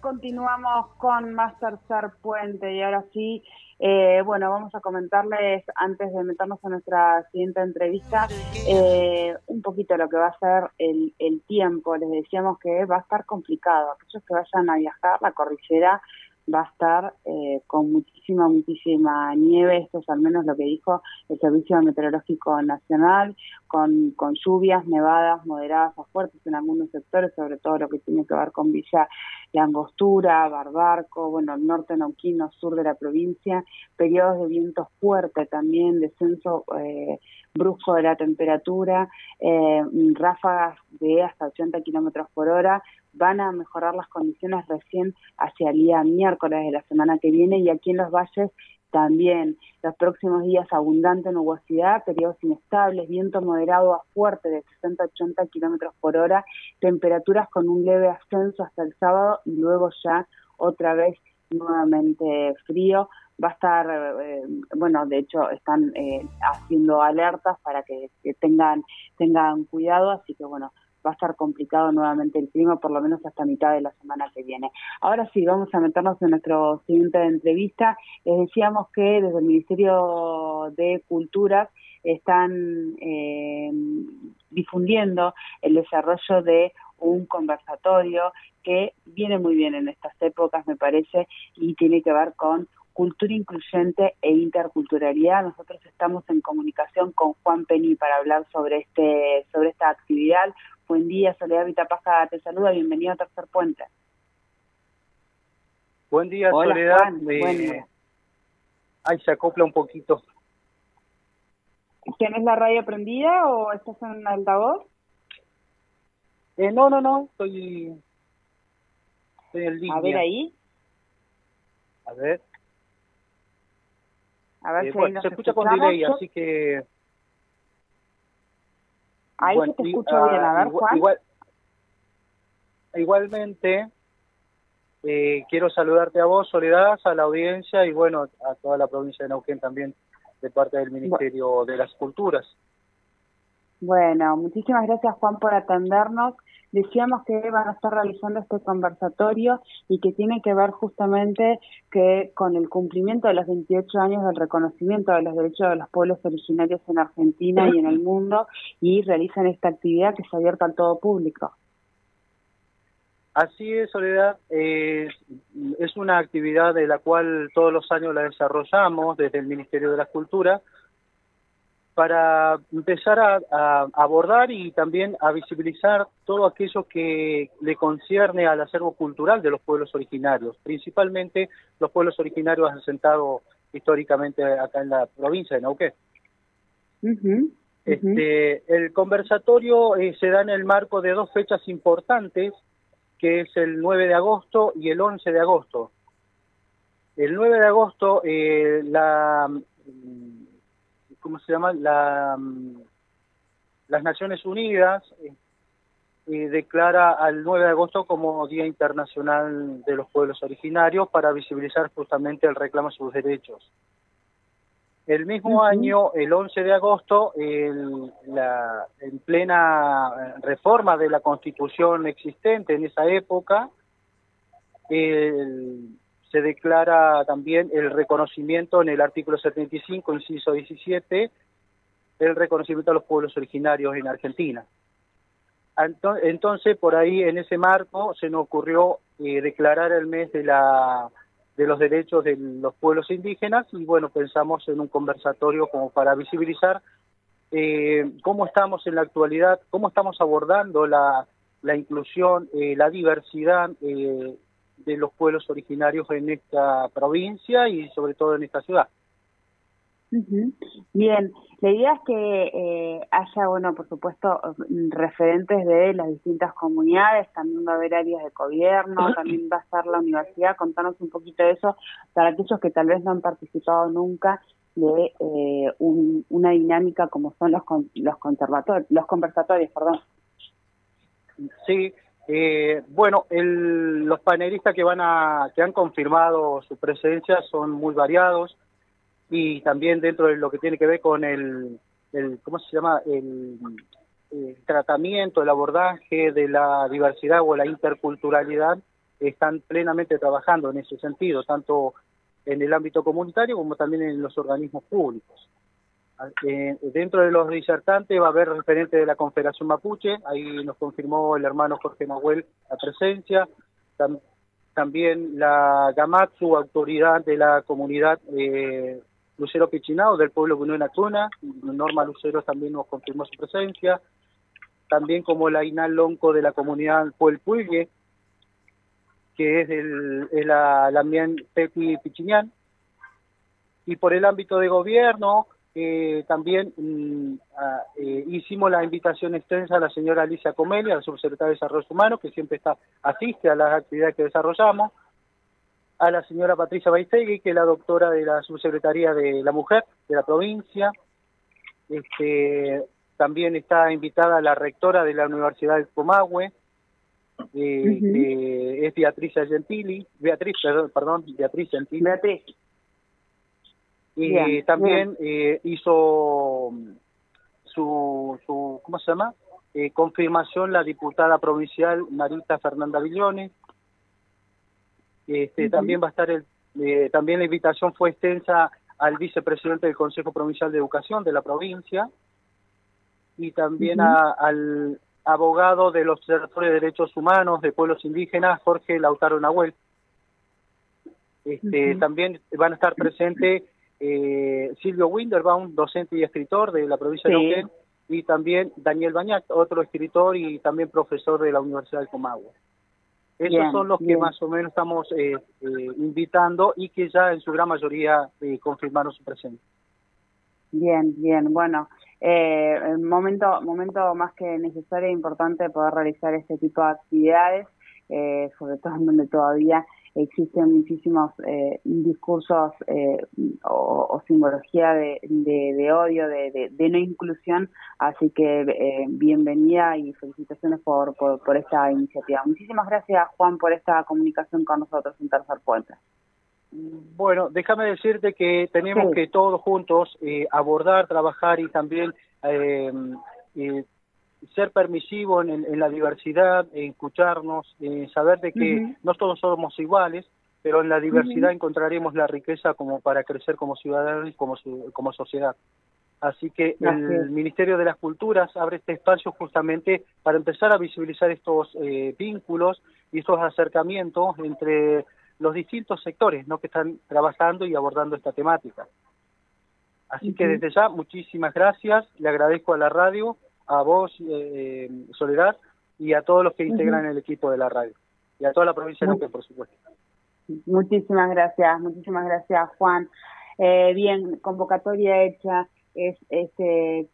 Continuamos con más tercer puente y ahora sí, eh, bueno, vamos a comentarles antes de meternos a nuestra siguiente entrevista eh, un poquito lo que va a ser el, el tiempo. Les decíamos que va a estar complicado. Aquellos que vayan a viajar, la cordillera va a estar eh, con muchísima, muchísima nieve, esto es al menos lo que dijo el Servicio Meteorológico Nacional, con, con lluvias, nevadas moderadas a fuertes en algunos sectores, sobre todo lo que tiene que ver con Villa La Angostura, Barbarco, bueno, el norte neuquino, sur de la provincia, periodos de viento fuerte también, descenso eh, brusco de la temperatura, eh, ráfagas de hasta 80 kilómetros por hora, van a mejorar las condiciones recién hacia el día miércoles de la semana que viene y aquí en los valles también los próximos días abundante nubosidad, periodos inestables, viento moderado a fuerte de 60-80 kilómetros por hora, temperaturas con un leve ascenso hasta el sábado y luego ya otra vez nuevamente frío. Va a estar, eh, bueno, de hecho están eh, haciendo alertas para que, que tengan tengan cuidado, así que bueno, va a estar complicado nuevamente el clima, por lo menos hasta mitad de la semana que viene. Ahora sí, vamos a meternos en nuestro siguiente entrevista. Les decíamos que desde el Ministerio de Culturas están eh, difundiendo el desarrollo de un conversatorio que viene muy bien en estas épocas, me parece, y tiene que ver con cultura incluyente e interculturalidad. Nosotros estamos en comunicación con Juan Penny para hablar sobre este sobre esta actividad. Buen día, Soledad Vitapaja te saluda, bienvenido a Tercer Puente. Buen día, Hola, Soledad. Juan. Buen día. Ay, se acopla un poquito. ¿Tienes la radio prendida o estás en altavoz? Eh, no, no, no, estoy, estoy en línea. A ver ahí, A ver. A ver Eh, si ahí bueno, nos se escucha con delay, así que... Ahí bueno, se te escucha ah, bien, a ver, igual- Juan. igual- igualmente, eh, quiero saludarte a vos, Soledad, a la audiencia y bueno, a toda la provincia de Neuquén también, de parte del Ministerio de las Culturas. Bueno, muchísimas gracias Juan por atendernos. Decíamos que van a estar realizando este conversatorio y que tiene que ver justamente que con el cumplimiento de los 28 años del reconocimiento de los derechos de los pueblos originarios en Argentina y en el mundo y realizan esta actividad que es abierta al todo público. Así es, Soledad. Es una actividad de la cual todos los años la desarrollamos desde el Ministerio de la Cultura para empezar a, a abordar y también a visibilizar todo aquello que le concierne al acervo cultural de los pueblos originarios, principalmente los pueblos originarios asentados históricamente acá en la provincia de Neuquén. Este, el conversatorio eh, se da en el marco de dos fechas importantes, que es el 9 de agosto y el 11 de agosto. El 9 de agosto, eh, la, ¿cómo se llama? La, mm, las Naciones Unidas eh, eh, declara al 9 de agosto como Día Internacional de los Pueblos Originarios para visibilizar justamente el reclamo de sus derechos. El mismo año, el 11 de agosto, el- la- en plena reforma de la constitución existente en esa época, el- se declara también el reconocimiento en el artículo 75, inciso 17, el reconocimiento a los pueblos originarios en Argentina. Entonces, por ahí, en ese marco, se nos ocurrió eh, declarar el mes de la de los derechos de los pueblos indígenas y bueno, pensamos en un conversatorio como para visibilizar eh, cómo estamos en la actualidad, cómo estamos abordando la, la inclusión, eh, la diversidad eh, de los pueblos originarios en esta provincia y sobre todo en esta ciudad. Bien, la idea es que eh, haya, bueno, por supuesto, referentes de las distintas comunidades, también va a haber áreas de gobierno, también va a estar la universidad, contanos un poquito de eso para aquellos que tal vez no han participado nunca de eh, una dinámica como son los los conservatorios, los conversatorios, perdón. Sí, eh, bueno, el, los panelistas que van a que han confirmado su presencia son muy variados y también dentro de lo que tiene que ver con el, ¿cómo se llama? El, tratamiento, el abordaje de la diversidad o la interculturalidad están plenamente trabajando en ese sentido, tanto en el ámbito comunitario como también en los organismos públicos. Eh, dentro de los disertantes va a haber referentes de la Confederación Mapuche, ahí nos confirmó el hermano Jorge Mahuel la presencia, también la Gamatsu, autoridad de la comunidad eh, Lucero Pichinao del pueblo Bunuena Tuna, Norma Lucero también nos confirmó su presencia, también como la Inal Lonco de la comunidad Puelpuille, que es, el, es la, la Peti Pichiñán, y por el ámbito de gobierno, eh, también mm, eh, hicimos la invitación extensa a la señora Alicia Comelia, la subsecretaria de Desarrollo Humano, que siempre está asiste a las actividades que desarrollamos, a la señora Patricia Baistegui, que es la doctora de la Subsecretaría de la Mujer de la provincia. Este, también está invitada la rectora de la Universidad de Comahue, eh, es Beatriz Gentili, Beatriz, perdón, Beatriz Gentili. Beatriz. Y también Eh, hizo su, su, ¿cómo se llama? Eh, confirmación la diputada provincial Marita Fernanda Villones, este, También va a estar el, eh, también la invitación fue extensa al vicepresidente del Consejo Provincial de Educación de la provincia y también al abogado del Observatorio de Derechos Humanos de Pueblos Indígenas, Jorge Lautaro Nahuel. Este, También van a estar presentes eh, Silvio Winderbaum, docente y escritor de la provincia de Neuquén, y también Daniel Bañac, otro escritor y también profesor de la Universidad de Comahue. Esos son los que más o menos estamos eh, eh, invitando y que ya en su gran mayoría eh, confirmaron su presencia. Bien, bien, bueno, eh, momento, momento más que necesario e importante poder realizar este tipo de actividades, eh, sobre todo en donde todavía existen muchísimos eh, discursos eh, o, simbología de, de, odio, de, de, no inclusión, así que eh, bienvenida y felicitaciones por, por, esta iniciativa. Muchísimas gracias Juan por esta comunicación con nosotros en Tercer Puente. Bueno, déjame decirte que tenemos que todos juntos abordar, trabajar y también ser permisivo en, la diversidad, escucharnos, saber de que no todos somos iguales, pero en la diversidad encontraremos la riqueza como para crecer como ciudadanos y como, como sociedad. Así que el Ministerio de las Culturas abre este espacio justamente para empezar a visibilizar estos eh, vínculos y estos acercamientos entre los distintos sectores ¿no? que están trabajando y abordando esta temática. Así que desde ya, muchísimas gracias, le agradezco a la radio a vos, eh, Soledad, y a todos los que integran el equipo de la radio, y a toda la provincia de Neuquén, por supuesto. Muchísimas gracias, muchísimas gracias, Juan. Eh, bien, convocatoria hecha, es este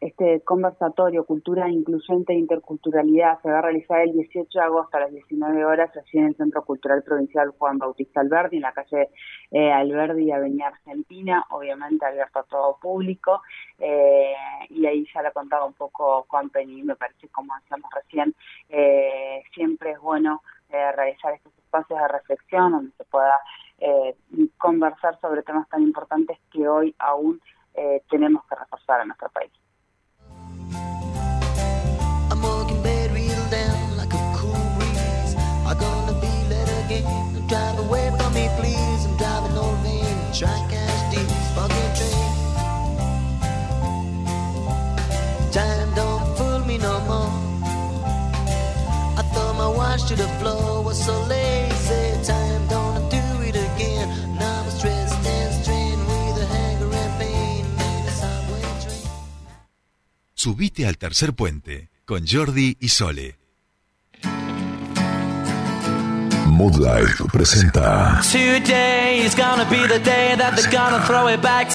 este conversatorio Cultura Incluyente e Interculturalidad se va a realizar el 18 de agosto a las 19 horas allí en el Centro Cultural Provincial Juan Bautista Alberdi, en la calle eh, Alberdi, Avenida Argentina, obviamente abierto a todo público, eh, y ahí ya le contaba un poco Juan Penny, me parece como decíamos recién, eh, siempre es bueno eh, realizar estos espacios de reflexión donde se pueda eh, conversar sobre temas tan importantes que hoy aún eh, tenemos que reforzar en nuestro país. Time don't fool me no more. washed to the floor was so Subite al tercer puente con Jordi y Sole. Mood Life presenta Today is gonna be the day that they're gonna throw it back